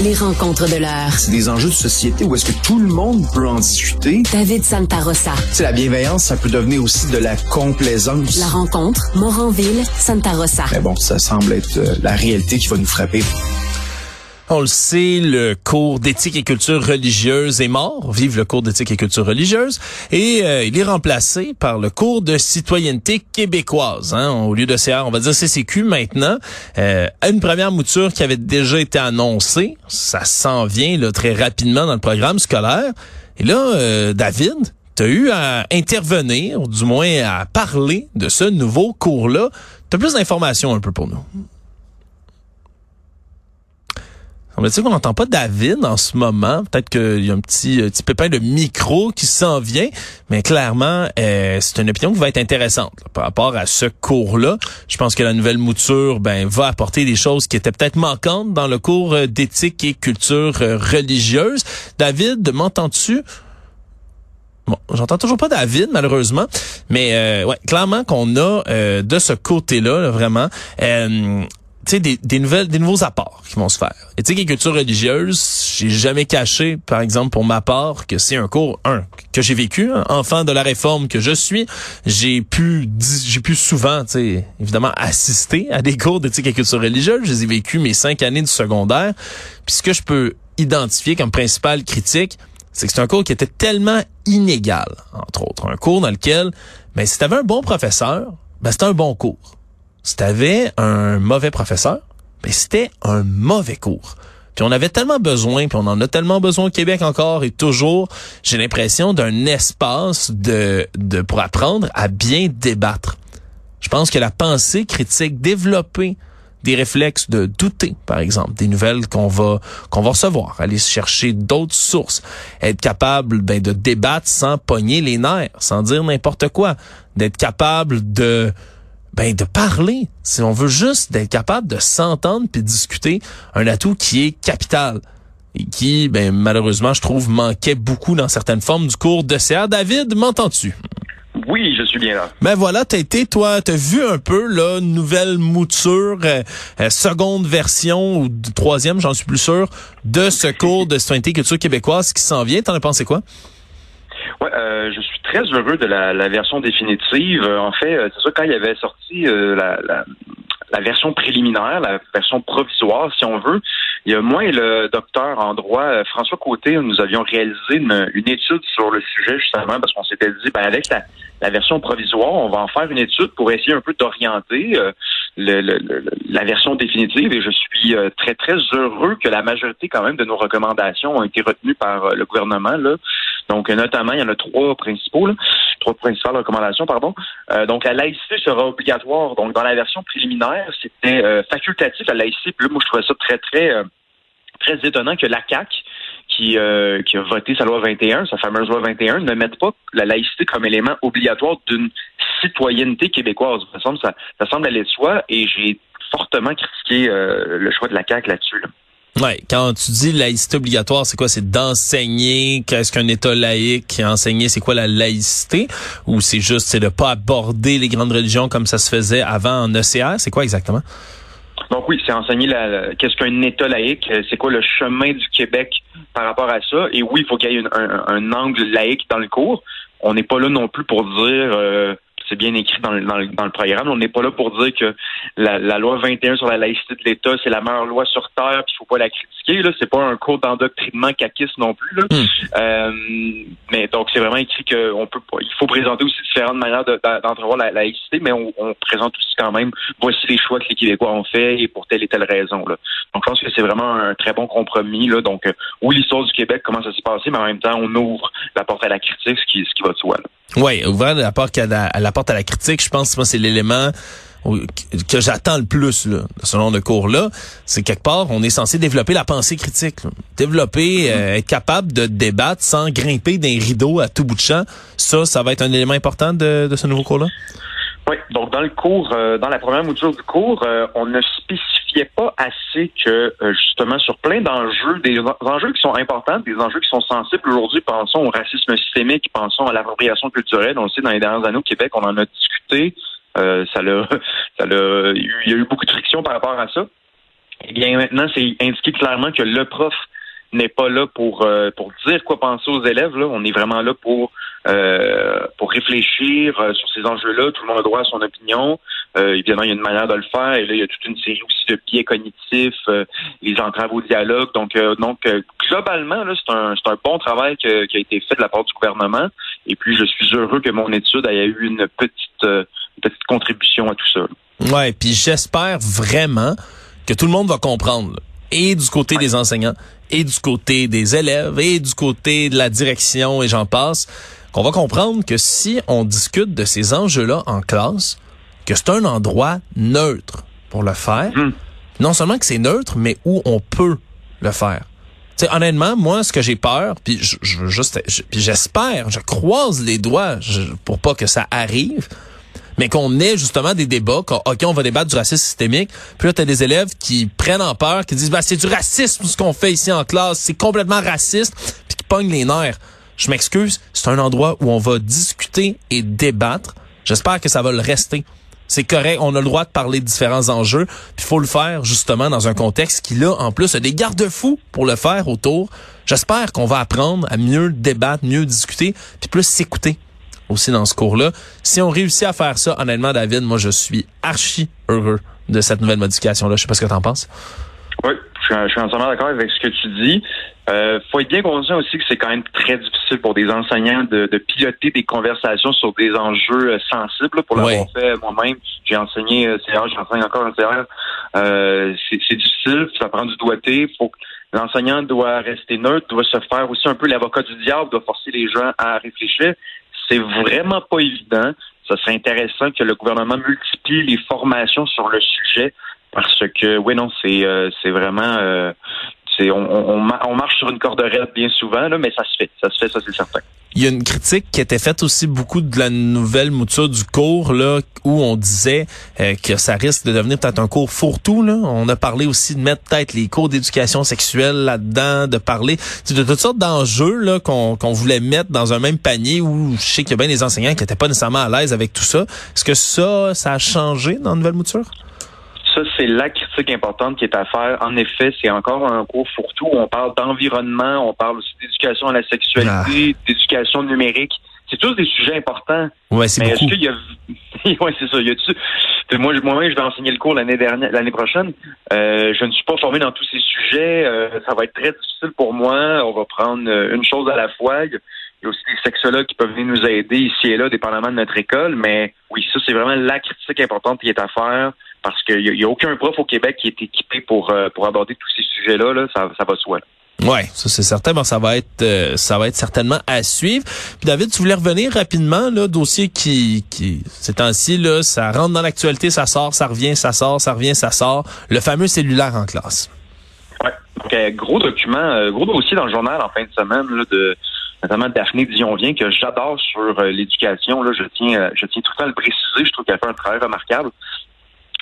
Les rencontres de l'heure. C'est des enjeux de société où est-ce que tout le monde peut en discuter. David Santarossa. C'est la bienveillance, ça peut devenir aussi de la complaisance. La rencontre, Moranville, Santarossa. Mais bon, ça semble être euh, la réalité qui va nous frapper. On le sait, le cours d'éthique et culture religieuse est mort. Vive le cours d'éthique et culture religieuse. Et euh, il est remplacé par le cours de citoyenneté québécoise. Hein. Au lieu de CR, on va dire CCQ maintenant. Euh, une première mouture qui avait déjà été annoncée. Ça s'en vient là, très rapidement dans le programme scolaire. Et là, euh, David, tu as eu à intervenir, ou du moins à parler de ce nouveau cours-là. Tu plus d'informations un peu pour nous. On me dit qu'on n'entend pas David en ce moment. Peut-être qu'il y a un petit, petit pépin de micro qui s'en vient, mais clairement, euh, c'est une opinion qui va être intéressante par rapport à ce cours-là. Je pense que la nouvelle mouture ben, va apporter des choses qui étaient peut-être manquantes dans le cours euh, d'éthique et culture euh, religieuse. David, m'entends-tu? Bon, j'entends toujours pas David malheureusement, mais ouais, clairement qu'on a de ce côté-là vraiment sais, des, des, nouvelles, des nouveaux apports qui vont se faire. Et tu sais, culture religieuse, j'ai jamais caché, par exemple, pour ma part, que c'est un cours, un, que j'ai vécu, hein, enfant de la réforme que je suis. J'ai pu, j'ai pu souvent, tu évidemment, assister à des cours d'éthique et culture religieuse. Je les ai vécu mes cinq années de secondaire. Puis ce que je peux identifier comme principale critique, c'est que c'est un cours qui était tellement inégal, entre autres. Un cours dans lequel, ben, si t'avais un bon professeur, ben, c'était un bon cours si t'avais un mauvais professeur, ben c'était un mauvais cours. Puis on avait tellement besoin, puis on en a tellement besoin au Québec encore et toujours, j'ai l'impression d'un espace de, de pour apprendre à bien débattre. Je pense que la pensée critique, développer des réflexes de douter, par exemple, des nouvelles qu'on va qu'on va recevoir, aller chercher d'autres sources, être capable ben, de débattre sans pogner les nerfs, sans dire n'importe quoi, d'être capable de ben de parler. Si on veut juste d'être capable de s'entendre puis discuter, un atout qui est capital et qui, ben malheureusement, je trouve manquait beaucoup dans certaines formes du cours de CA. David, m'entends-tu? Oui, je suis bien là. Ben voilà, t'as été, toi, t'as vu un peu la nouvelle mouture, euh, euh, seconde version ou troisième, j'en suis plus sûr, de ce cours de citoyenneté culture québécoise qui s'en vient. T'en as pensé quoi? Ouais, euh, je suis très heureux de la, la version définitive. Euh, en fait, euh, c'est ça quand il avait sorti la, la, la, version préliminaire, la version provisoire, si on veut. Il y a moi et le docteur en droit François Côté, nous avions réalisé une, une étude sur le sujet justement parce qu'on s'était dit, ben avec la, la, version provisoire, on va en faire une étude pour essayer un peu d'orienter le, le, la version définitive. Et je suis très très heureux que la majorité quand même de nos recommandations ont été retenues par le gouvernement là. Donc, notamment, il y en a trois principaux, là, trois principales recommandations, pardon. Euh, donc, la laïcité sera obligatoire. Donc, dans la version préliminaire, c'était euh, facultatif la laïcité. Puis là, moi, je trouvais ça très, très, euh, très étonnant que la CAC qui, qui a voté sa loi 21, sa fameuse loi 21, ne mette pas la laïcité comme élément obligatoire d'une citoyenneté québécoise. Ça semble, ça, ça semble aller de soi et j'ai fortement critiqué le choix de la CAC là-dessus. Là. Ouais, quand tu dis laïcité obligatoire, c'est quoi? C'est d'enseigner qu'est-ce qu'un État laïque, enseigner c'est quoi la laïcité, ou c'est juste c'est de pas aborder les grandes religions comme ça se faisait avant en ECR? C'est quoi exactement? Donc oui, c'est enseigner la, qu'est-ce qu'un État laïque, c'est quoi le chemin du Québec par rapport à ça? Et oui, il faut qu'il y ait un, un, angle laïque dans le cours. On n'est pas là non plus pour dire euh, c'est bien écrit dans le, dans le, programme. On n'est pas là pour dire que la, loi 21 sur la laïcité de l'État, c'est la meilleure loi sur Terre, puis il faut pas la critiquer. Là, c'est pas un cours d'endoctrinement caquiste non plus. Là. Hmm. Euh, mais donc c'est vraiment écrit qu'on peut il faut présenter aussi différentes manières d'entrevoir la, laïcité, mais on, présente aussi quand même voici les choix que les Québécois ont fait et pour telle et telle raison. Là. Donc je pense que c'est vraiment un très bon compromis. Là. Donc euh, oui, l'histoire du Québec, comment ça s'est passé, mais en même temps, on ouvre la porte à la critique, ce qui, ce qui va de soi. Oui, ouvrir la porte à la, à la porte à la critique, je pense que c'est l'élément que j'attends le plus là, selon le cours là, c'est quelque part on est censé développer la pensée critique, développer, euh, être capable de débattre sans grimper d'un rideau à tout bout de champ. Ça, ça va être un élément important de, de ce nouveau cours là. Oui, donc dans le cours, euh, dans la première mouture du cours, euh, on ne spécifiait pas assez que justement sur plein d'enjeux, des enjeux qui sont importants, des enjeux qui sont sensibles aujourd'hui. Pensons au racisme systémique, pensons à l'appropriation culturelle. On le sait dans les dernières années au Québec, on en a discuté. Euh, ça l'a, ça l'a, il y a eu beaucoup de friction par rapport à ça. Eh bien, maintenant, c'est indiqué clairement que le prof n'est pas là pour euh, pour dire quoi penser aux élèves. Là. On est vraiment là pour euh, pour réfléchir euh, sur ces enjeux-là. Tout le monde a droit à son opinion. évidemment, il y a une manière de le faire. Et là, il y a toute une série aussi de biais cognitifs, les entraves au dialogue. Donc, donc globalement, là, c'est un c'est un bon travail qui a été fait de la part du gouvernement. Et puis, je suis heureux que mon étude ait eu une petite une petite contribution à tout ça. Ouais, puis j'espère vraiment que tout le monde va comprendre. et du côté des enseignants, et du côté des élèves, et du côté de la direction, et j'en passe, qu'on va comprendre que si on discute de ces enjeux-là en classe, que c'est un endroit neutre pour le faire. Hmm. Non seulement que c'est neutre, mais où on peut le faire. sais, honnêtement, moi, ce que j'ai peur, puis je, je, juste, j'espère, je croise les doigts pour pas que ça arrive, mais qu'on ait justement des débats, OK, on va débattre du racisme systémique, puis là, tu as des élèves qui prennent en peur, qui disent, bah, c'est du racisme ce qu'on fait ici en classe, c'est complètement raciste, puis qui pognent les nerfs. Je m'excuse, c'est un endroit où on va discuter et débattre. J'espère que ça va le rester. C'est correct, on a le droit de parler de différents enjeux, puis il faut le faire justement dans un contexte qui là en plus a des garde-fous pour le faire autour. J'espère qu'on va apprendre à mieux débattre, mieux discuter, puis plus s'écouter aussi dans ce cours-là. Si on réussit à faire ça, honnêtement, David, moi, je suis archi heureux de cette nouvelle modification-là. Je sais pas ce que tu en penses. Oui, je suis, entièrement d'accord avec ce que tu dis. Euh, faut être bien conscient aussi que c'est quand même très difficile pour des enseignants de, piloter des conversations sur des enjeux euh, sensibles. Pour l'avoir fait moi-même, j'ai enseigné euh, CR, j'enseigne encore en CR. Euh, c'est difficile, ça prend du doigté. Faut l'enseignant doit rester neutre, doit se faire aussi un peu l'avocat du diable, doit forcer les gens à réfléchir. C'est vraiment pas évident. Ça serait intéressant que le gouvernement multiplie les formations sur le sujet parce que oui non c'est euh, c'est vraiment euh, on, marche sur une corde raide bien souvent là, mais ça se fait ça se fait ça c'est certain. Il y a une critique qui était faite aussi beaucoup de la nouvelle mouture du cours là où on disait euh, que ça risque de devenir peut-être un cours fourre-tout là. On a parlé aussi de mettre peut-être les cours d'éducation sexuelle là-dedans, de parler de toutes sortes d'enjeux là qu'on qu'on voulait mettre dans un même panier où je sais qu'il y a bien des enseignants qui étaient pas nécessairement à l'aise avec tout ça. Est-ce que ça ça a changé dans la nouvelle mouture? Ça, c'est la critique importante qui est à faire. En effet, c'est encore un cours fourre-tout. On parle d'environnement, on parle aussi d'éducation à la sexualité, ah. d'éducation numérique. C'est tous des sujets importants. Ouais, c'est beaucoup. Est-ce qu'il y a... ouais, c'est ça. Y a moi, moi-même, je vais enseigner le cours l'année dernière, l'année prochaine. Euh, je ne suis pas formé dans tous ces sujets. Euh, ça va être très difficile pour moi. On va prendre euh, une chose à la fois. Il y a aussi des sexologues qui peuvent venir nous aider ici et là, dépendamment de notre école. Mais oui, ça, c'est vraiment la critique importante qui est à faire parce qu'il n'y a, aucun prof au Québec qui est équipé pour, euh, pour aborder tous ces sujets-là. Là, ça, ça va soi. Ouais, ça c'est certain. Bon, ça va être euh, ça va être certainement à suivre. Puis David, tu voulais revenir rapidement là, dossier qui qui ces temps-ci là, ça rentre dans l'actualité, ça sort, ça revient, ça sort, ça revient, ça sort. Le fameux cellulaire en classe. Ouais. Donc, euh, gros document, gros dossier dans le journal en fin de semaine là, de notamment Daphné Dion-Vient que j'adore sur l'éducation. Là, je tiens je tiens tout le temps à le préciser. Je trouve qu'elle fait un travail remarquable.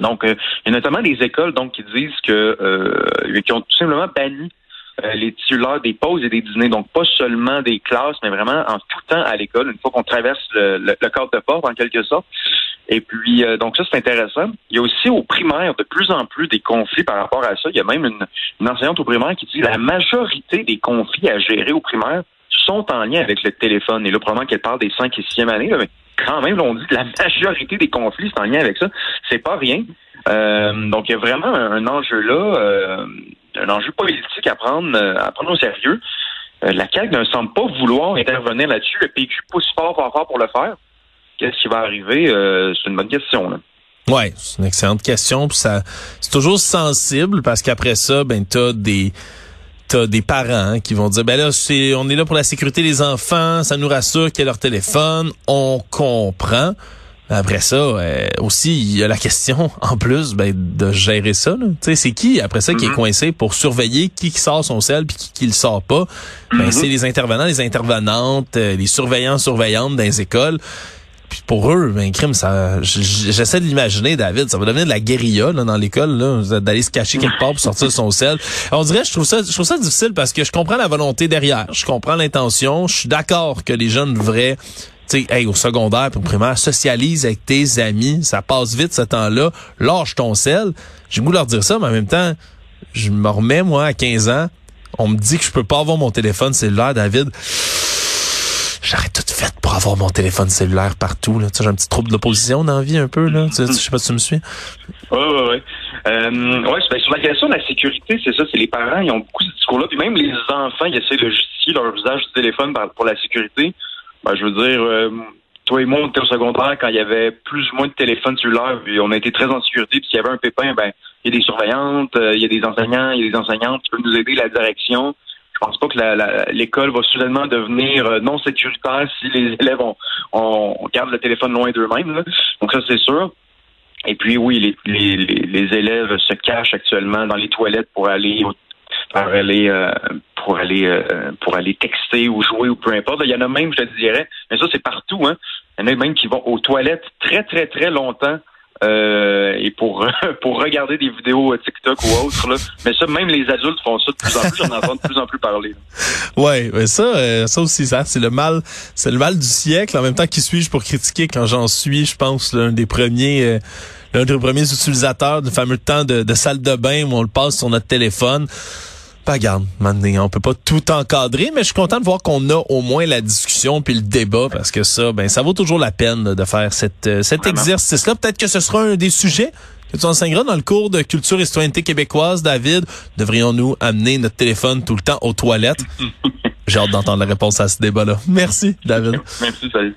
Donc, euh, il y a notamment des écoles donc qui disent que euh, qui ont tout simplement banni euh, les titulaires des pauses et des dîners. Donc, pas seulement des classes, mais vraiment en tout temps à l'école, une fois qu'on traverse le, le, cadre de porte, en quelque sorte. Et puis, donc ça, c'est intéressant. Il y a aussi au primaire de plus en plus des conflits par rapport à ça. Il y a même une, une enseignante au primaire qui dit que la majorité des conflits à gérer au primaire sont en lien avec le téléphone. Et là, probablement qu'elle parle des 5 et 6e années, mais quand même, on dit que la majorité des conflits sont en lien avec ça. C'est pas rien. Euh, donc, il y a vraiment un, enjeu là, euh, un enjeu politique à prendre, euh, à prendre au sérieux. la CAQ ne semble pas vouloir intervenir là-dessus. Le PQ pousse fort, fort, fort pour le faire. Qu'est-ce qui va arriver? c'est une bonne question. Là. Ouais, c'est une excellente question. ça, c'est toujours sensible parce qu'après ça, ben t'as des t'as des parents hein, qui vont dire ben là c'est on est là pour la sécurité des enfants, ça nous rassure qu'il y a leur téléphone, on comprend. Après ça, euh, aussi, il y a la question, en plus, ben, de gérer ça. Tu sais, c'est qui, après ça, qui est mm-hmm. coincé pour surveiller qui, qui sort son sel puis qui, qui le sort pas? Ben, mm-hmm. c'est les intervenants, les intervenantes, euh, les surveillants, surveillantes dans les écoles. Puis pour eux, ben crime, ça, j'essaie de l'imaginer, David, ça va devenir de la guérilla là, dans l'école, d'aller se cacher quelque part pour sortir son sel. On dirait, je trouve ça, je trouve ça difficile parce que je comprends la volonté derrière, je comprends l'intention, je suis d'accord que les jeunes devraient tu hey, au secondaire puis au primaire, socialise avec tes amis, ça passe vite ce temps-là, lâche ton sel. J'ai voulu leur dire ça, mais en même temps, je me remets, moi, à 15 ans, on me dit que je peux pas avoir mon téléphone cellulaire, David. J'aurais tout pour avoir mon téléphone cellulaire partout. Là. Tu j'ai un petit trouble d'opposition dans la vie un peu. Là. Tu sais, je sais pas si tu me suis. Oui, oui, oui. Sur la question de la sécurité, c'est ça, c'est les parents, ils ont beaucoup ce discours-là, puis même les enfants, ils essaient de justifier leur usage du téléphone pour la sécurité. Ben, je veux dire, euh, toi et moi, on était au secondaire quand il y avait plus ou moins de téléphones cellulaires, puis on a été très en sécurité, puis s'il y avait un pépin, ben, il y a des surveillantes, euh, il y a des enseignants, il y a des enseignantes qui peuvent nous aider, la direction. Je pense pas que l'école va soudainement devenir euh, non sécuritaire si les élèves on, on, garde le téléphone loin d'eux-mêmes. Donc ça, c'est sûr. Et puis oui, les, les, les, élèves se cachent actuellement dans les toilettes pour aller pour aller euh, pour aller euh, pour aller texter ou jouer ou peu importe. Il y en a même, je te dirais, mais ça c'est partout, hein. Il y en a même qui vont aux toilettes très, très, très longtemps. Euh, et pour pour regarder des vidéos euh, TikTok ou autres là. mais ça même les adultes font ça de plus en plus j'en entends de plus en plus parler. Ouais, mais ça, euh, ça aussi, ça, c'est le mal, c'est le mal du siècle. En même temps, qui suis-je pour critiquer quand j'en suis, je pense, l'un des premiers, euh, l'un des premiers utilisateurs du fameux temps de salle de bain où on le passe sur notre téléphone? Pas garde, maintenant, on peut pas tout encadrer, mais je suis content de voir qu'on a au moins la discussion puis le débat parce que ça, ben, ça vaut toujours la peine là, de faire cette, euh, cet exercice-là. Peut-être que ce sera un des sujets que tu enseigneras dans le cours de culture et citoyenneté québécoise, David. Devrions-nous amener notre téléphone tout le temps aux toilettes? J'ai hâte d'entendre la réponse à ce débat-là. Merci, David. Merci, salut. Salut.